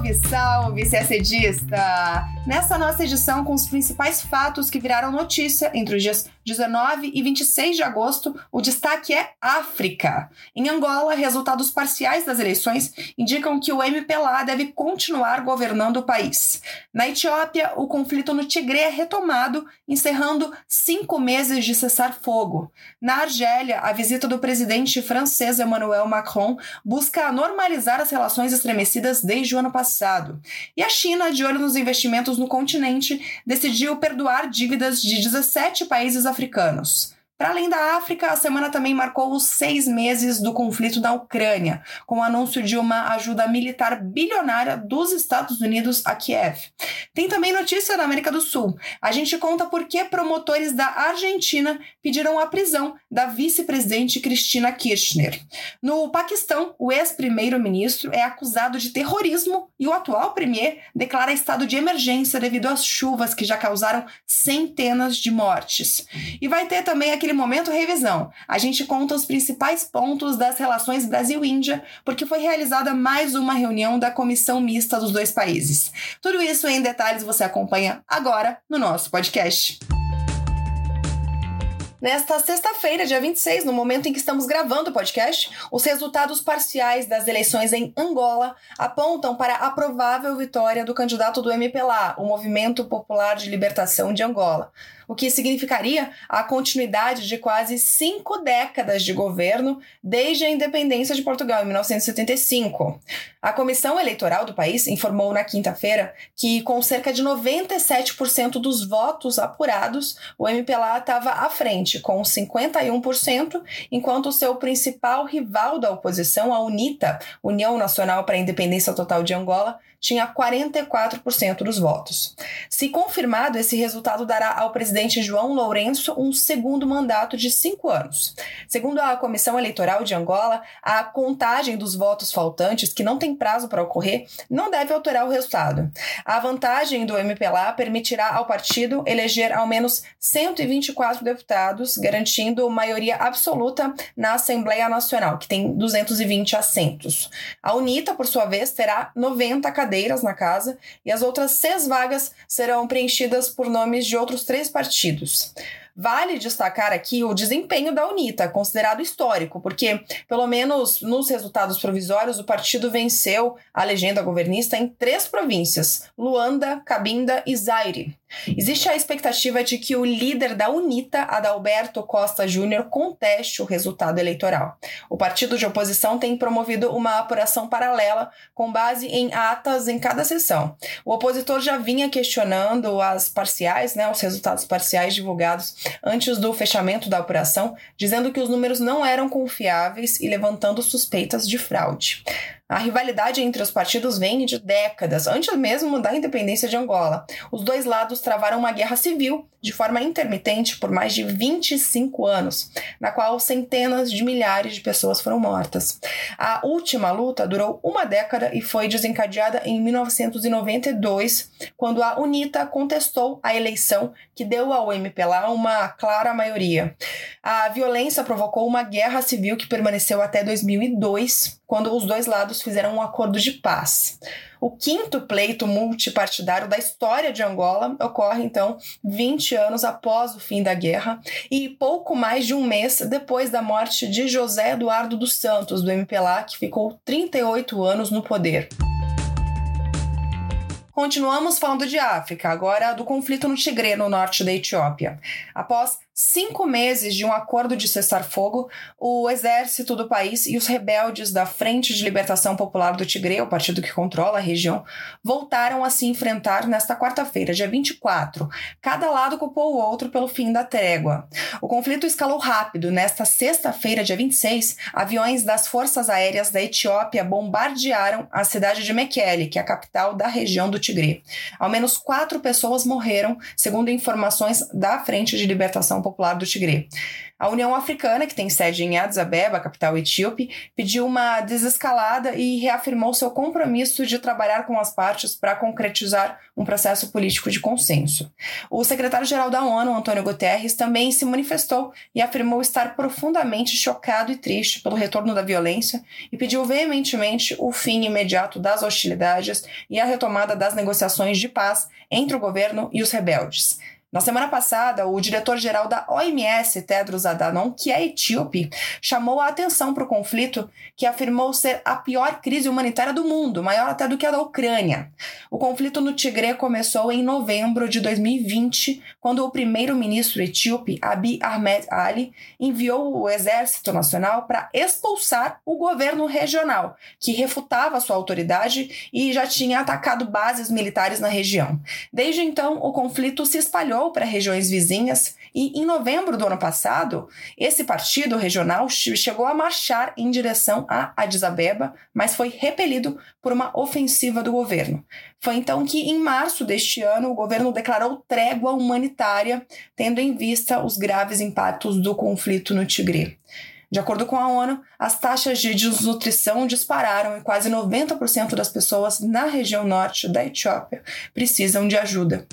Salve, salve, CSDista! Nessa nossa edição, com os principais fatos que viraram notícia entre os dias 19 e 26 de agosto, o destaque é África. Em Angola, resultados parciais das eleições indicam que o MPLA deve continuar governando o país. Na Etiópia, o conflito no Tigre é retomado, encerrando cinco meses de cessar-fogo. Na Argélia, a visita do presidente francês Emmanuel Macron busca normalizar as relações estremecidas desde o ano passado. E a China, de olho nos investimentos no continente, decidiu perdoar dívidas de 17 países africanos. Para além da África, a semana também marcou os seis meses do conflito na Ucrânia, com o anúncio de uma ajuda militar bilionária dos Estados Unidos a Kiev. Tem também notícia da América do Sul. A gente conta por que promotores da Argentina pediram a prisão da vice-presidente Cristina Kirchner. No Paquistão, o ex-primeiro-ministro é acusado de terrorismo e o atual premier declara estado de emergência devido às chuvas que já causaram centenas de mortes. E vai ter também aquele momento revisão. A gente conta os principais pontos das relações Brasil-Índia, porque foi realizada mais uma reunião da comissão mista dos dois países. Tudo isso em detalhes você acompanha agora no nosso podcast. Nesta sexta-feira, dia 26, no momento em que estamos gravando o podcast, os resultados parciais das eleições em Angola apontam para a provável vitória do candidato do MPLA, o Movimento Popular de Libertação de Angola o que significaria a continuidade de quase cinco décadas de governo desde a independência de Portugal, em 1975. A Comissão Eleitoral do país informou na quinta-feira que, com cerca de 97% dos votos apurados, o MPLA estava à frente, com 51%, enquanto seu principal rival da oposição, a UNITA, União Nacional para a Independência Total de Angola, tinha 44% dos votos. Se confirmado, esse resultado dará ao presidente João Lourenço um segundo mandato de cinco anos. Segundo a Comissão Eleitoral de Angola, a contagem dos votos faltantes, que não tem prazo para ocorrer, não deve alterar o resultado. A vantagem do MPLA permitirá ao partido eleger ao menos 124 deputados, garantindo maioria absoluta na Assembleia Nacional, que tem 220 assentos. A UNITA, por sua vez, terá 90 cadeiras cadeiras na casa e as outras seis vagas serão preenchidas por nomes de outros três partidos. Vale destacar aqui o desempenho da UNITA, considerado histórico, porque, pelo menos nos resultados provisórios, o partido venceu a legenda governista em três províncias: Luanda, Cabinda e Zaire. Existe a expectativa de que o líder da UNITA, Adalberto Costa Júnior, conteste o resultado eleitoral. O partido de oposição tem promovido uma apuração paralela com base em atas em cada sessão. O opositor já vinha questionando as parciais, né, os resultados parciais divulgados antes do fechamento da apuração, dizendo que os números não eram confiáveis e levantando suspeitas de fraude. A rivalidade entre os partidos vem de décadas, antes mesmo da independência de Angola. Os dois lados travaram uma guerra civil de forma intermitente por mais de 25 anos, na qual centenas de milhares de pessoas foram mortas. A última luta durou uma década e foi desencadeada em 1992, quando a UNITA contestou a eleição que deu ao MPLA uma clara maioria. A violência provocou uma guerra civil que permaneceu até 2002, quando os dois lados fizeram um acordo de paz. O quinto pleito multipartidário da história de Angola ocorre, então, 20 anos após o fim da guerra e pouco mais de um mês depois da morte de José Eduardo dos Santos, do MPLA, que ficou 38 anos no poder. Continuamos falando de África, agora do conflito no Tigre, no norte da Etiópia. Após cinco meses de um acordo de cessar-fogo, o exército do país e os rebeldes da Frente de Libertação Popular do Tigre, o partido que controla a região, voltaram a se enfrentar nesta quarta-feira, dia 24. Cada lado culpou o outro pelo fim da trégua. O conflito escalou rápido. Nesta sexta-feira, dia 26, aviões das Forças Aéreas da Etiópia bombardearam a cidade de Mekele, que é a capital da região do Tigre. Ao menos quatro pessoas morreram, segundo informações da Frente de Libertação Popular do Tigre. A União Africana, que tem sede em Addis Abeba, capital etíope, pediu uma desescalada e reafirmou seu compromisso de trabalhar com as partes para concretizar um processo político de consenso. O secretário-geral da ONU, Antônio Guterres, também se manifestou e afirmou estar profundamente chocado e triste pelo retorno da violência e pediu veementemente o fim imediato das hostilidades e a retomada das negociações de paz entre o governo e os rebeldes. Na semana passada, o diretor-geral da OMS, Tedros Adhanom, que é etíope, chamou a atenção para o conflito que afirmou ser a pior crise humanitária do mundo, maior até do que a da Ucrânia. O conflito no Tigre começou em novembro de 2020, quando o primeiro-ministro etíope, Abiy Ahmed Ali, enviou o Exército Nacional para expulsar o governo regional, que refutava sua autoridade e já tinha atacado bases militares na região. Desde então, o conflito se espalhou migrou para regiões vizinhas e, em novembro do ano passado, esse partido regional chegou a marchar em direção a Addis Abeba, mas foi repelido por uma ofensiva do governo. Foi então que, em março deste ano, o governo declarou trégua humanitária, tendo em vista os graves impactos do conflito no Tigre. De acordo com a ONU, as taxas de desnutrição dispararam e quase 90% das pessoas na região norte da Etiópia precisam de ajuda.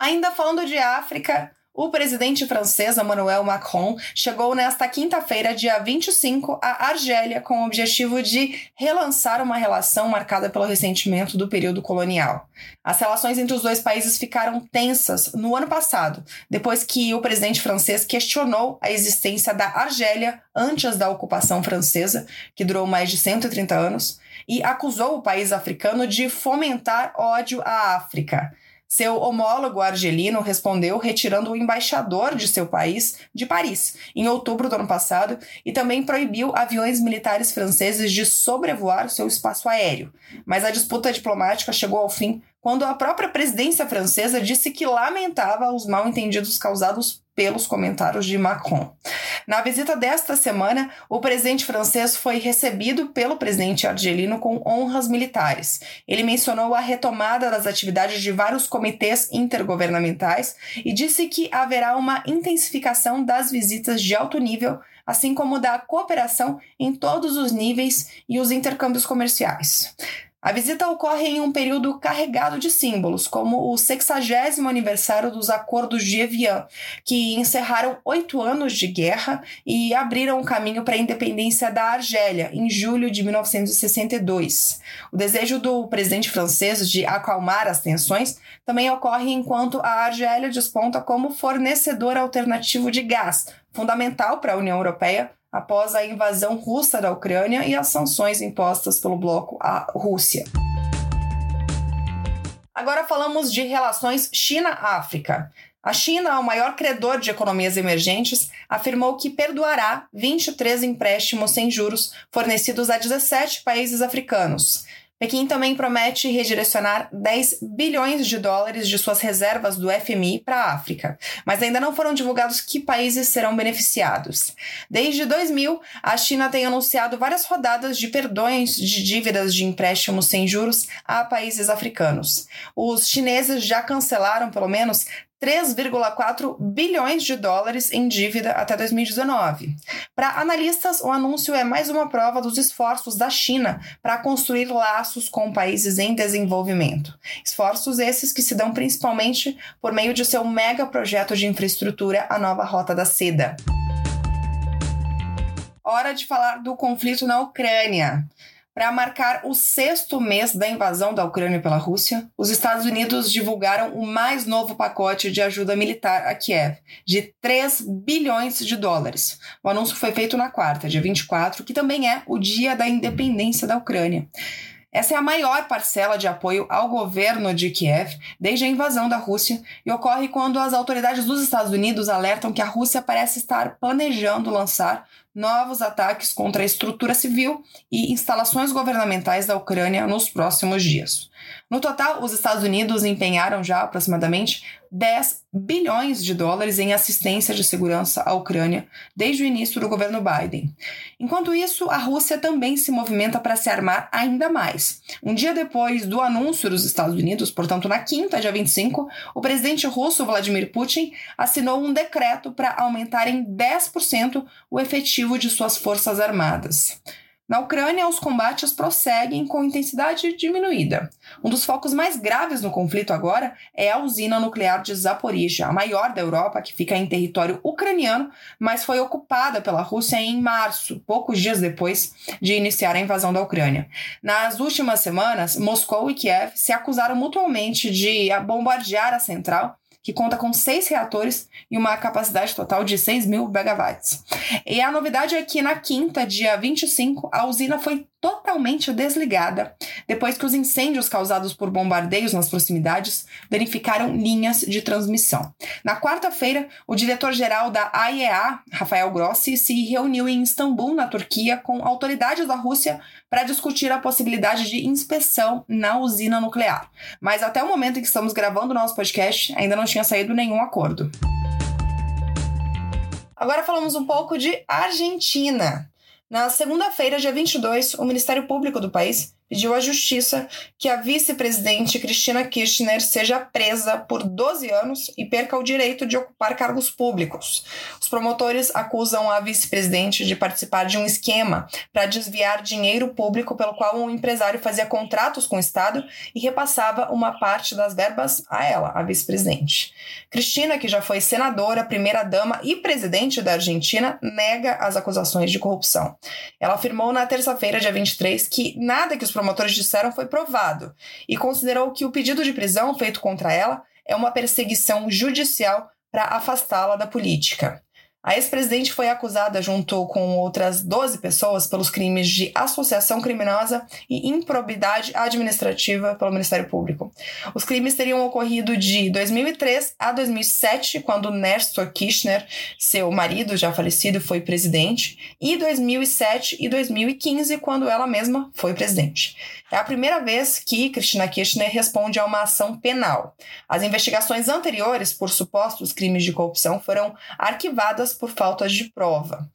Ainda falando de África, o presidente francês Emmanuel Macron chegou nesta quinta-feira, dia 25, à Argélia com o objetivo de relançar uma relação marcada pelo ressentimento do período colonial. As relações entre os dois países ficaram tensas no ano passado, depois que o presidente francês questionou a existência da Argélia antes da ocupação francesa, que durou mais de 130 anos, e acusou o país africano de fomentar ódio à África. Seu homólogo argelino respondeu retirando o embaixador de seu país de Paris em outubro do ano passado e também proibiu aviões militares franceses de sobrevoar seu espaço aéreo. Mas a disputa diplomática chegou ao fim quando a própria presidência francesa disse que lamentava os mal entendidos causados pelos comentários de Macron. Na visita desta semana, o presidente francês foi recebido pelo presidente argelino com honras militares. Ele mencionou a retomada das atividades de vários comitês intergovernamentais e disse que haverá uma intensificação das visitas de alto nível, assim como da cooperação em todos os níveis e os intercâmbios comerciais. A visita ocorre em um período carregado de símbolos, como o 60 aniversário dos Acordos de Evian, que encerraram oito anos de guerra e abriram o caminho para a independência da Argélia, em julho de 1962. O desejo do presidente francês de acalmar as tensões também ocorre enquanto a Argélia desponta como fornecedor alternativo de gás, fundamental para a União Europeia após a invasão russa da Ucrânia e as sanções impostas pelo bloco à Rússia. Agora falamos de relações China-África. A China, o maior credor de economias emergentes, afirmou que perdoará 23 empréstimos sem juros fornecidos a 17 países africanos, Pequim também promete redirecionar 10 bilhões de dólares de suas reservas do FMI para a África, mas ainda não foram divulgados que países serão beneficiados. Desde 2000, a China tem anunciado várias rodadas de perdões de dívidas de empréstimos sem juros a países africanos. Os chineses já cancelaram pelo menos 3,4 bilhões de dólares em dívida até 2019. Para analistas, o anúncio é mais uma prova dos esforços da China para construir laços com países em desenvolvimento. Esforços esses que se dão principalmente por meio de seu mega projeto de infraestrutura, a nova Rota da Seda. Hora de falar do conflito na Ucrânia. Para marcar o sexto mês da invasão da Ucrânia pela Rússia, os Estados Unidos divulgaram o mais novo pacote de ajuda militar a Kiev, de 3 bilhões de dólares. O anúncio foi feito na quarta, dia 24, que também é o dia da independência da Ucrânia. Essa é a maior parcela de apoio ao governo de Kiev desde a invasão da Rússia e ocorre quando as autoridades dos Estados Unidos alertam que a Rússia parece estar planejando lançar novos ataques contra a estrutura civil e instalações governamentais da Ucrânia nos próximos dias. No total, os Estados Unidos empenharam já aproximadamente 10 bilhões de dólares em assistência de segurança à Ucrânia desde o início do governo Biden. Enquanto isso, a Rússia também se movimenta para se armar ainda mais. Um dia depois do anúncio dos Estados Unidos, portanto na quinta, dia 25, o presidente russo Vladimir Putin assinou um decreto para aumentar em 10% o efetivo de suas forças armadas. Na Ucrânia, os combates prosseguem com intensidade diminuída. Um dos focos mais graves no conflito agora é a usina nuclear de Zaporizhia, a maior da Europa, que fica em território ucraniano, mas foi ocupada pela Rússia em março, poucos dias depois de iniciar a invasão da Ucrânia. Nas últimas semanas, Moscou e Kiev se acusaram mutuamente de bombardear a central que conta com seis reatores e uma capacidade total de 6 mil megawatts. E a novidade é que na quinta, dia 25, a usina foi totalmente desligada depois que os incêndios causados por bombardeios nas proximidades danificaram linhas de transmissão. Na quarta-feira, o diretor-geral da AIEA, Rafael Grossi, se reuniu em Istambul, na Turquia, com autoridades da Rússia para discutir a possibilidade de inspeção na usina nuclear. Mas até o momento em que estamos gravando o nosso podcast, ainda não tinha saído nenhum acordo. Agora falamos um pouco de Argentina. Na segunda-feira, dia 22, o Ministério Público do país pediu à Justiça que a vice-presidente Cristina Kirchner seja presa por 12 anos e perca o direito de ocupar cargos públicos. Os promotores acusam a vice-presidente de participar de um esquema para desviar dinheiro público pelo qual um empresário fazia contratos com o Estado e repassava uma parte das verbas a ela, a vice-presidente. Cristina, que já foi senadora, primeira-dama e presidente da Argentina, nega as acusações de corrupção. Ela afirmou na terça-feira, dia 23, que nada que os promotores disseram foi provado e considerou que o pedido de prisão feito contra ela é uma perseguição judicial para afastá-la da política. A ex-presidente foi acusada, junto com outras 12 pessoas, pelos crimes de associação criminosa e improbidade administrativa pelo Ministério Público. Os crimes teriam ocorrido de 2003 a 2007, quando Néstor Kirchner, seu marido já falecido, foi presidente, e 2007 e 2015, quando ela mesma foi presidente. É a primeira vez que Cristina Kirchner responde a uma ação penal. As investigações anteriores por supostos crimes de corrupção foram arquivadas por faltas de prova.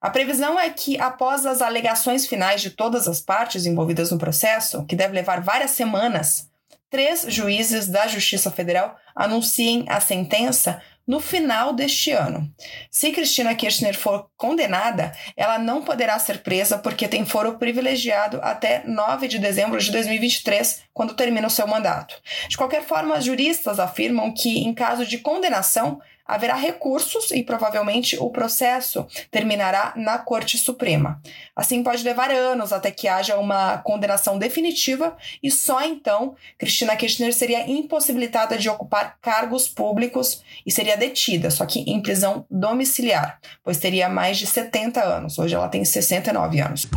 A previsão é que, após as alegações finais de todas as partes envolvidas no processo, que deve levar várias semanas, três juízes da Justiça Federal anunciem a sentença no final deste ano. Se Cristina Kirchner for condenada, ela não poderá ser presa porque tem foro privilegiado até 9 de dezembro de 2023, quando termina o seu mandato. De qualquer forma, juristas afirmam que, em caso de condenação, haverá recursos e provavelmente o processo terminará na Corte Suprema. Assim, pode levar anos até que haja uma condenação definitiva e só então Cristina Kirchner seria impossibilitada de ocupar cargos públicos e seria detida, só que em prisão domiciliar, pois teria mais de 70 anos. Hoje ela tem 69 anos.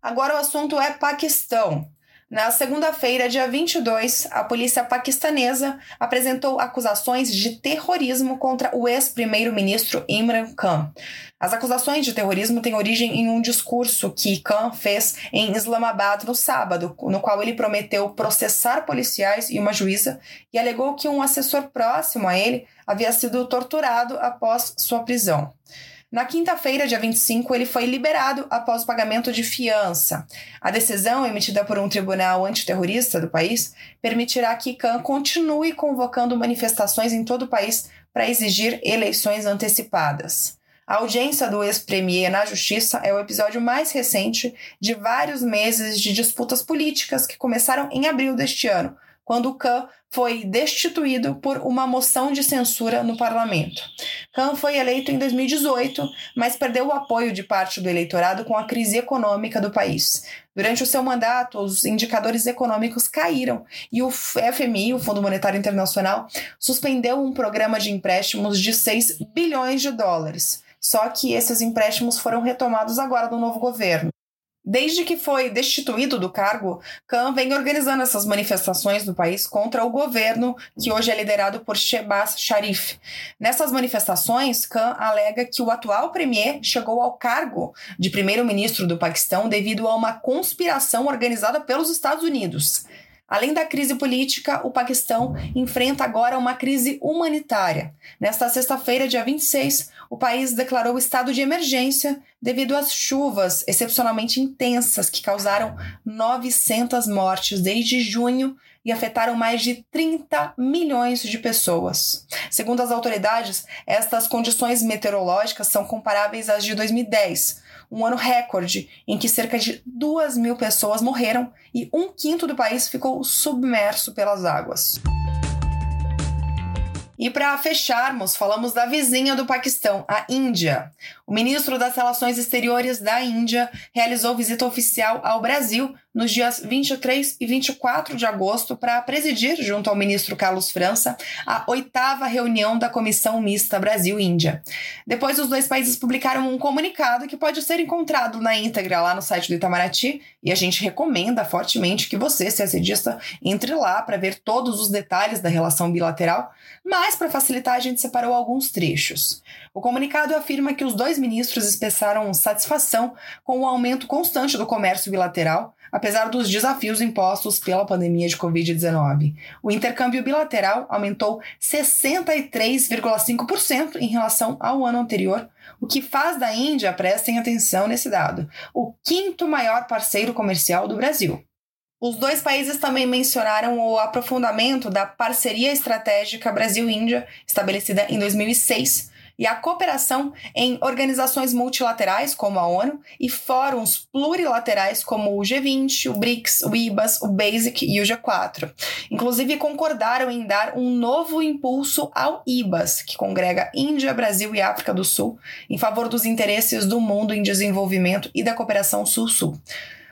Agora o assunto é Paquistão. Na segunda-feira, dia 22, a polícia paquistanesa apresentou acusações de terrorismo contra o ex-primeiro-ministro Imran Khan. As acusações de terrorismo têm origem em um discurso que Khan fez em Islamabad no sábado, no qual ele prometeu processar policiais e uma juíza e alegou que um assessor próximo a ele havia sido torturado após sua prisão. Na quinta-feira, dia 25, ele foi liberado após o pagamento de fiança. A decisão, emitida por um tribunal antiterrorista do país, permitirá que Khan continue convocando manifestações em todo o país para exigir eleições antecipadas. A audiência do ex-premier na justiça é o episódio mais recente de vários meses de disputas políticas que começaram em abril deste ano, quando Khan foi destituído por uma moção de censura no parlamento. Khan foi eleito em 2018, mas perdeu o apoio de parte do eleitorado com a crise econômica do país. Durante o seu mandato, os indicadores econômicos caíram e o FMI, o Fundo Monetário Internacional, suspendeu um programa de empréstimos de 6 bilhões de dólares. Só que esses empréstimos foram retomados agora no novo governo. Desde que foi destituído do cargo, Khan vem organizando essas manifestações no país contra o governo, que hoje é liderado por Shehbaz Sharif. Nessas manifestações, Khan alega que o atual premier chegou ao cargo de primeiro-ministro do Paquistão devido a uma conspiração organizada pelos Estados Unidos. Além da crise política, o Paquistão enfrenta agora uma crise humanitária. Nesta sexta-feira, dia 26, o país declarou estado de emergência devido às chuvas excepcionalmente intensas que causaram 900 mortes desde junho e afetaram mais de 30 milhões de pessoas. Segundo as autoridades, estas condições meteorológicas são comparáveis às de 2010 um ano recorde em que cerca de duas mil pessoas morreram e um quinto do país ficou submerso pelas águas. E para fecharmos, falamos da vizinha do Paquistão, a Índia. O ministro das Relações Exteriores da Índia realizou visita oficial ao Brasil nos dias 23 e 24 de agosto para presidir, junto ao ministro Carlos França, a oitava reunião da Comissão Mista Brasil-Índia. Depois, os dois países publicaram um comunicado que pode ser encontrado na íntegra lá no site do Itamaraty e a gente recomenda fortemente que você, se assedista, entre lá para ver todos os detalhes da relação bilateral, mas para facilitar, a gente separou alguns trechos. O comunicado afirma que os dois ministros expressaram satisfação com o aumento constante do comércio bilateral apesar dos desafios impostos pela pandemia de Covid-19. O intercâmbio bilateral aumentou 63,5% em relação ao ano anterior, o que faz da Índia, prestem atenção nesse dado, o quinto maior parceiro comercial do Brasil. Os dois países também mencionaram o aprofundamento da parceria estratégica Brasil-Índia, estabelecida em 2006, e a cooperação em organizações multilaterais, como a ONU, e fóruns plurilaterais, como o G20, o BRICS, o IBAS, o BASIC e o G4. Inclusive, concordaram em dar um novo impulso ao IBAS, que congrega Índia, Brasil e África do Sul, em favor dos interesses do mundo em desenvolvimento e da cooperação Sul-Sul.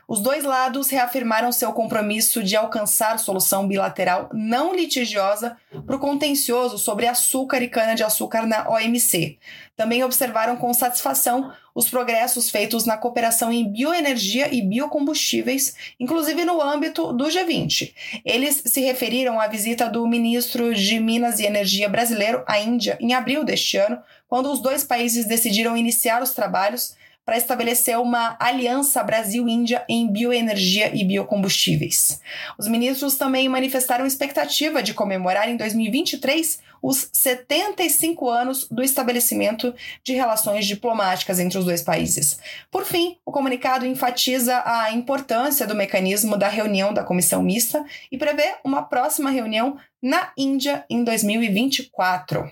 Os dois lados reafirmaram seu compromisso de alcançar solução bilateral não litigiosa para o contencioso sobre açúcar e cana-de-açúcar na OMC. Também observaram com satisfação os progressos feitos na cooperação em bioenergia e biocombustíveis, inclusive no âmbito do G20. Eles se referiram à visita do ministro de Minas e Energia brasileiro à Índia em abril deste ano, quando os dois países decidiram iniciar os trabalhos para estabelecer uma aliança Brasil-Índia em bioenergia e biocombustíveis. Os ministros também manifestaram expectativa de comemorar em 2023 os 75 anos do estabelecimento de relações diplomáticas entre os dois países. Por fim, o comunicado enfatiza a importância do mecanismo da reunião da comissão mista e prevê uma próxima reunião na Índia em 2024.